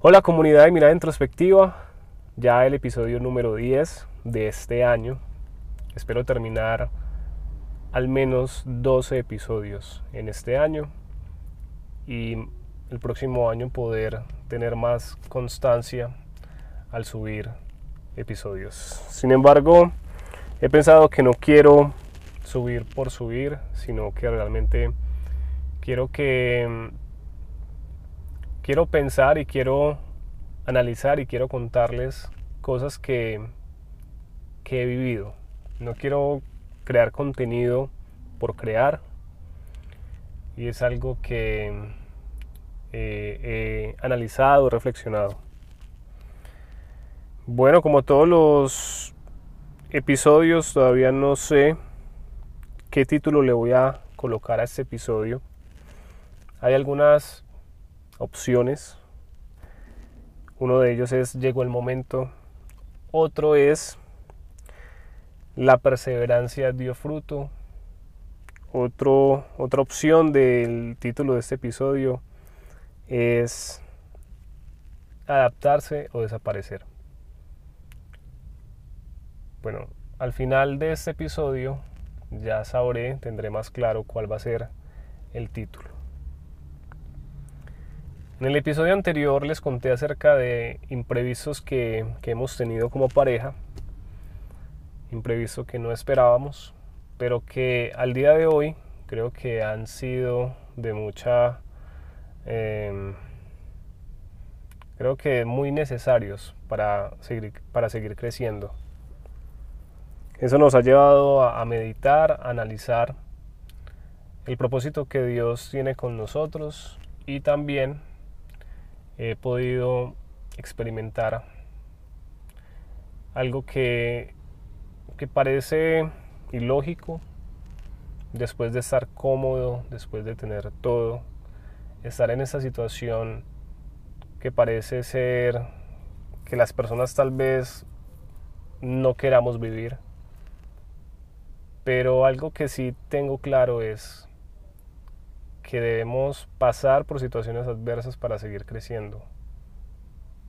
Hola comunidad de Mirada Introspectiva, ya el episodio número 10 de este año. Espero terminar al menos 12 episodios en este año y el próximo año poder tener más constancia al subir episodios. Sin embargo, he pensado que no quiero subir por subir, sino que realmente quiero que quiero pensar y quiero analizar y quiero contarles cosas que, que he vivido. No quiero crear contenido por crear. Y es algo que eh, he analizado, reflexionado. Bueno, como todos los episodios, todavía no sé qué título le voy a colocar a este episodio. Hay algunas opciones. Uno de ellos es Llegó el momento. Otro es la perseverancia dio fruto. Otro, otra opción del título de este episodio es adaptarse o desaparecer. Bueno, al final de este episodio ya sabré, tendré más claro cuál va a ser el título. En el episodio anterior les conté acerca de imprevistos que, que hemos tenido como pareja imprevisto que no esperábamos, pero que al día de hoy creo que han sido de mucha, em, creo que muy necesarios para seguir, para seguir creciendo. Eso nos ha llevado a, a meditar, a analizar el propósito que Dios tiene con nosotros y también he podido experimentar algo que que parece ilógico después de estar cómodo, después de tener todo, estar en esa situación que parece ser que las personas tal vez no queramos vivir. Pero algo que sí tengo claro es que debemos pasar por situaciones adversas para seguir creciendo.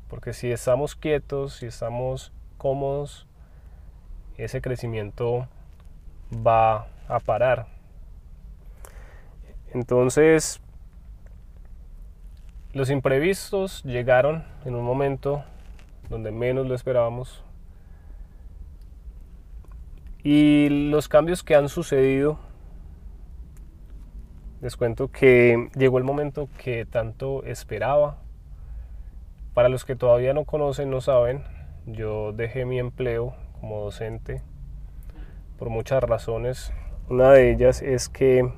Porque si estamos quietos, si estamos cómodos, ese crecimiento va a parar. Entonces, los imprevistos llegaron en un momento donde menos lo esperábamos. Y los cambios que han sucedido, les cuento que llegó el momento que tanto esperaba. Para los que todavía no conocen, no saben, yo dejé mi empleo como docente por muchas razones. Una de ellas es que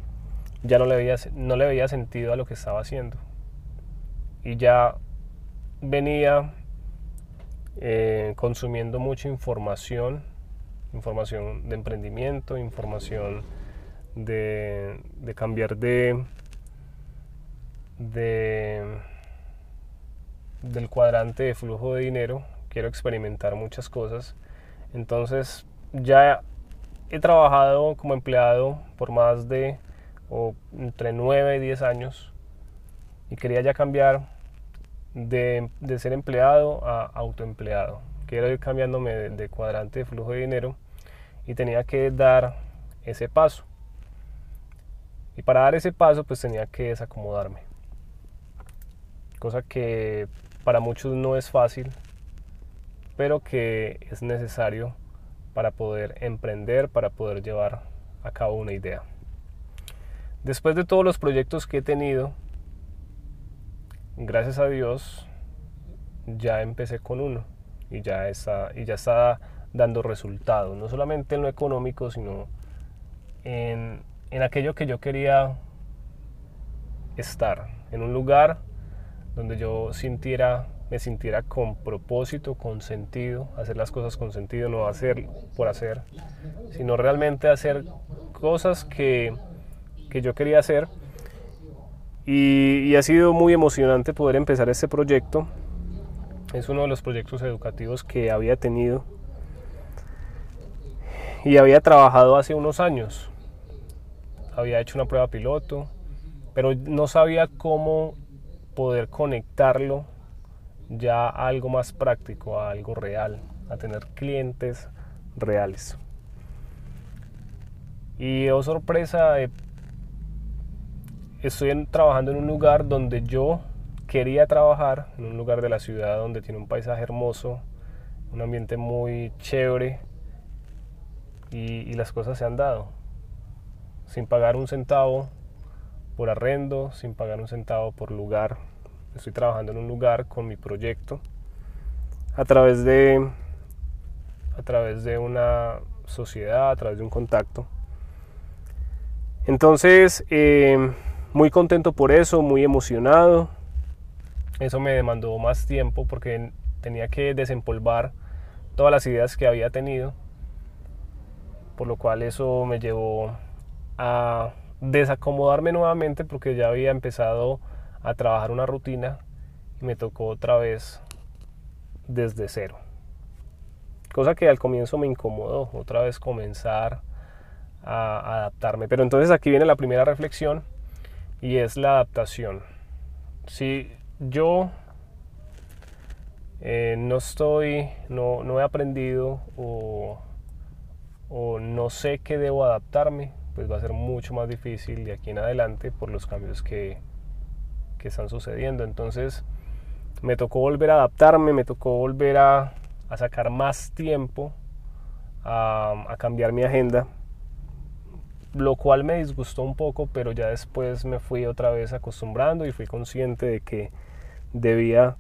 ya no le veía, no le veía sentido a lo que estaba haciendo. Y ya venía eh, consumiendo mucha información, información de emprendimiento, información de, de cambiar de, de del cuadrante de flujo de dinero. Quiero experimentar muchas cosas entonces ya he trabajado como empleado por más de entre 9 y 10 años y quería ya cambiar de, ser empleado a autoempleado. Quiero ir cambiándome de, cuadrante de flujo de dinero y tenía que dar ese paso. Y para dar ese paso pues tenía que desacomodarme. Cosa que para muchos no es fácil pero que es necesario para poder emprender, para poder llevar a cabo una idea. Después de todos los proyectos que he tenido, gracias a Dios, ya empecé con uno y ya está, y ya está dando resultados, no solamente en lo económico, sino en, en aquello que yo quería estar, en un lugar donde yo sintiera me sintiera con propósito, con sentido, hacer las cosas con sentido, no hacer por hacer, sino realmente hacer cosas que, que yo quería hacer. Y, y, ha sido muy emocionante poder empezar este proyecto. Es uno de los proyectos educativos que había tenido y había trabajado hace unos años. Había hecho una prueba piloto, pero no sabía cómo poder conectarlo ya a algo más práctico, a algo real, a tener clientes reales. Y oh sorpresa, eh, estoy trabajando en un lugar donde yo quería trabajar, en un lugar de la ciudad donde tiene un paisaje hermoso, un ambiente muy chévere y, las cosas se han dado. Sin pagar un centavo por arrendo, sin pagar un centavo por lugar. Estoy trabajando en un lugar con mi proyecto a través de a través de una sociedad, a través de un contacto. Entonces, eh, muy contento por eso, muy emocionado. Eso me demandó más tiempo porque tenía que desempolvar todas las ideas que había tenido, por lo cual eso me llevó a desacomodarme nuevamente porque ya había empezado a trabajar una rutina y me tocó otra vez desde cero. Cosa que al comienzo me incomodó, otra vez comenzar a adaptarme. Pero entonces aquí viene la primera reflexión y es la adaptación. Si yo eh, no estoy, no, no, he aprendido o, o no sé qué debo adaptarme, pues va a ser mucho más difícil de aquí en adelante por los cambios que, que están sucediendo. Entonces me tocó volver a adaptarme, me tocó volver a, a sacar más tiempo, a, a cambiar mi agenda lo cual me disgustó un poco, pero ya después me fui otra vez acostumbrando y fui consciente de que debía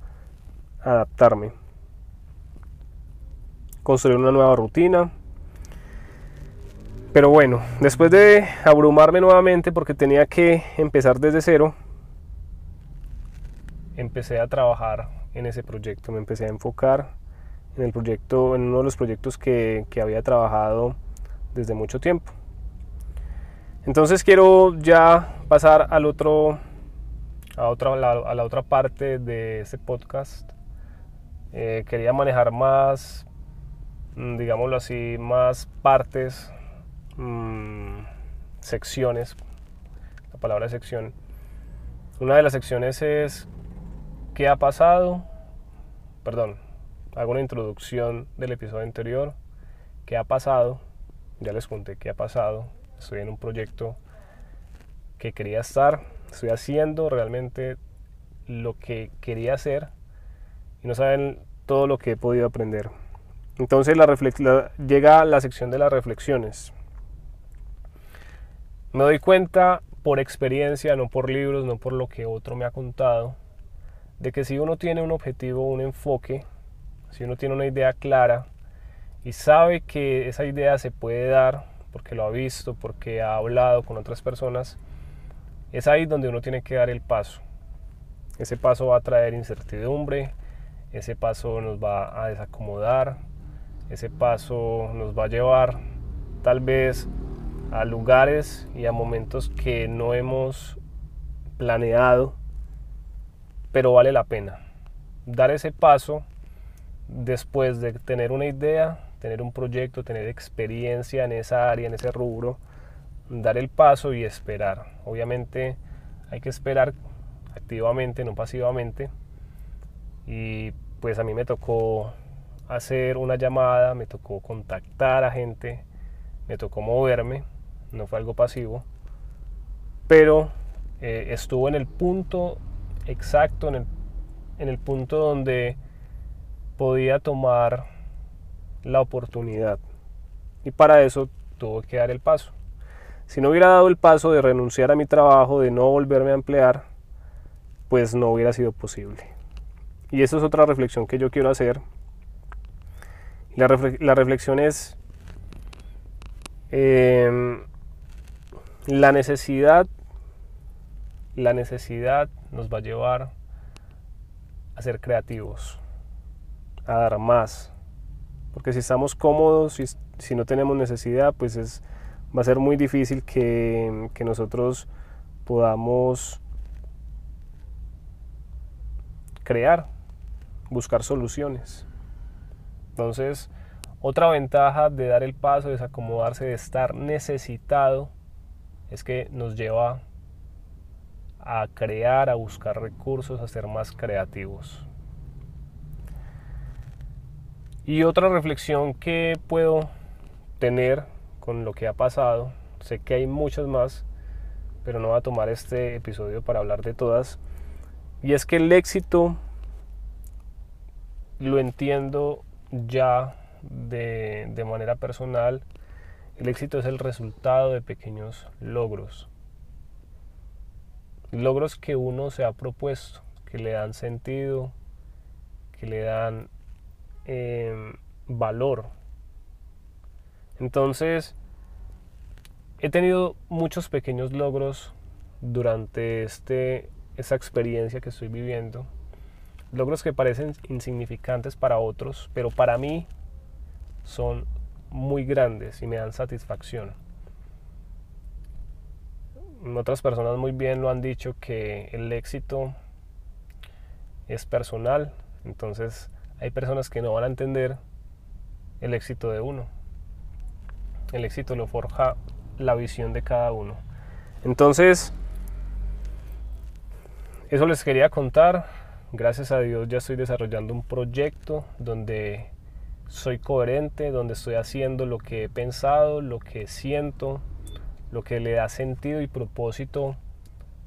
adaptarme. Construir una nueva rutina. Pero bueno, después de abrumarme nuevamente porque tenía que empezar desde cero, empecé a trabajar en ese proyecto, me empecé a enfocar en el proyecto, en uno de los proyectos que, que había trabajado desde mucho tiempo. Entonces quiero ya pasar al otro, a, otra, a la otra parte de este podcast. Eh, quería manejar más, mm, digámoslo así, más partes, mm, secciones, la palabra sección. Una de las secciones es ¿qué ha pasado? Perdón, hago una introducción del episodio anterior. ¿Qué ha pasado? Ya les conté qué ha pasado estoy en un proyecto que quería estar, estoy haciendo realmente lo que quería hacer y no saben todo lo que he podido aprender. Entonces la llega la sección de las reflexiones. Me doy cuenta por experiencia, no por libros, no por lo que otro me ha contado, de que si uno tiene un objetivo, un enfoque, si uno tiene una idea clara y sabe que esa idea se puede dar porque lo ha visto, porque ha hablado con otras personas, es ahí donde uno tiene que dar el paso. Ese paso va a traer incertidumbre, ese paso nos va a desacomodar, ese paso nos va a llevar tal vez a lugares y a momentos que no hemos planeado, pero vale la pena. Dar ese paso después de tener una idea, tener un proyecto, tener experiencia en esa área, en ese rubro, dar el paso y esperar. Obviamente hay que esperar activamente, no pasivamente. Y pues a mí me tocó hacer una llamada, me tocó contactar a gente, me tocó moverme, no fue algo pasivo, pero eh, estuvo en el punto exacto, en el, en el punto donde podía tomar la oportunidad. Y para eso tuvo que dar el paso. Si no hubiera dado el paso de renunciar a mi trabajo, de no volverme a emplear, pues no hubiera sido posible. Y esa es otra reflexión que yo quiero hacer. La, reflexión es em, la necesidad, la necesidad nos va a llevar a ser creativos, a dar más, porque si estamos cómodos y si no tenemos necesidad, pues es, va a ser muy difícil que, nosotros podamos crear, buscar soluciones. Entonces, otra ventaja de dar el paso, de desacomodarse, de estar necesitado, es que nos lleva a crear, a buscar recursos, a ser más creativos. Y otra reflexión que puedo tener con lo que ha pasado, sé que hay muchas más, pero no voy a tomar este episodio para hablar de todas, y es que el éxito lo entiendo ya de, de manera personal, el éxito es el resultado de pequeños logros. Logros que uno se ha propuesto, que le dan sentido, que le dan em, valor. Entonces, he tenido muchos pequeños logros durante este, esta experiencia que estoy viviendo. Logros que parecen insignificantes para otros, pero para mí son muy grandes y me dan satisfacción. Otras personas muy bien lo han dicho que el éxito es personal, entonces hay personas que no van a entender el éxito de uno. El éxito lo forja la visión de cada uno. Entonces, eso les quería contar. Gracias a Dios ya estoy desarrollando un proyecto donde soy coherente, donde estoy haciendo lo que he pensado, lo que siento, lo que le da sentido y propósito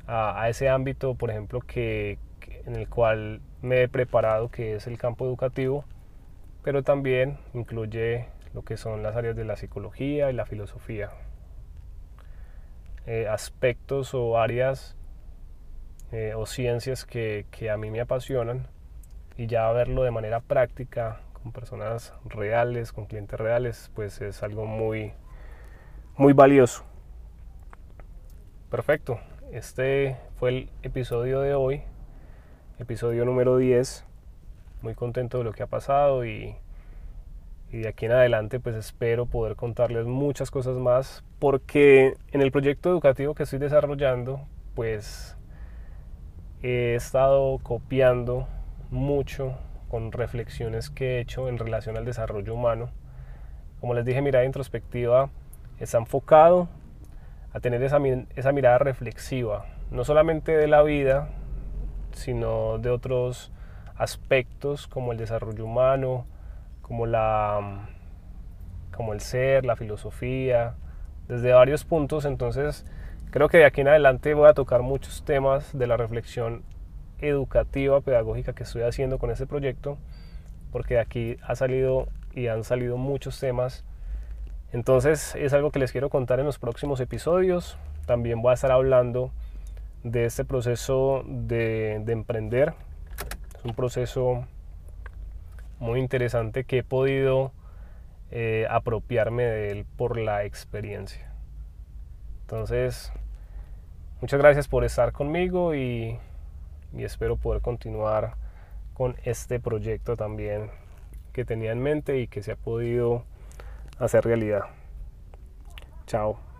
a, ese ámbito, por ejemplo, que, en el cual me he preparado, que es el campo educativo, pero también incluye lo que son las áreas de la psicología y la filosofía. Eh, aspectos o áreas eh, o ciencias que, que a mí me apasionan y ya verlo de manera práctica con personas reales, con clientes reales, pues es algo muy, muy valioso. Perfecto, este fue el episodio de hoy, episodio número 10. Muy contento de lo que ha pasado y, y de aquí en adelante pues espero poder contarles muchas cosas más porque en el proyecto educativo que estoy desarrollando pues he estado copiando mucho con reflexiones que he hecho en relación al desarrollo humano. Como les dije, mirada introspectiva está enfocado a tener esa, esa mirada reflexiva, no solamente de la vida, sino de otros aspectos como el desarrollo humano, como, la, como el ser, la filosofía, desde varios puntos. Entonces, creo que de aquí en adelante voy a tocar muchos temas de la reflexión educativa, pedagógica que estoy haciendo con este proyecto, porque de aquí ha salido y han salido muchos temas. Entonces es algo que les quiero contar en los próximos episodios. También voy a estar hablando de este proceso de, emprender. Es un proceso muy interesante que he podido eh, apropiarme de él por la experiencia. Entonces, muchas gracias por estar conmigo y y espero poder continuar con este proyecto también que tenía en mente y que se ha podido hacer realidad. Chao.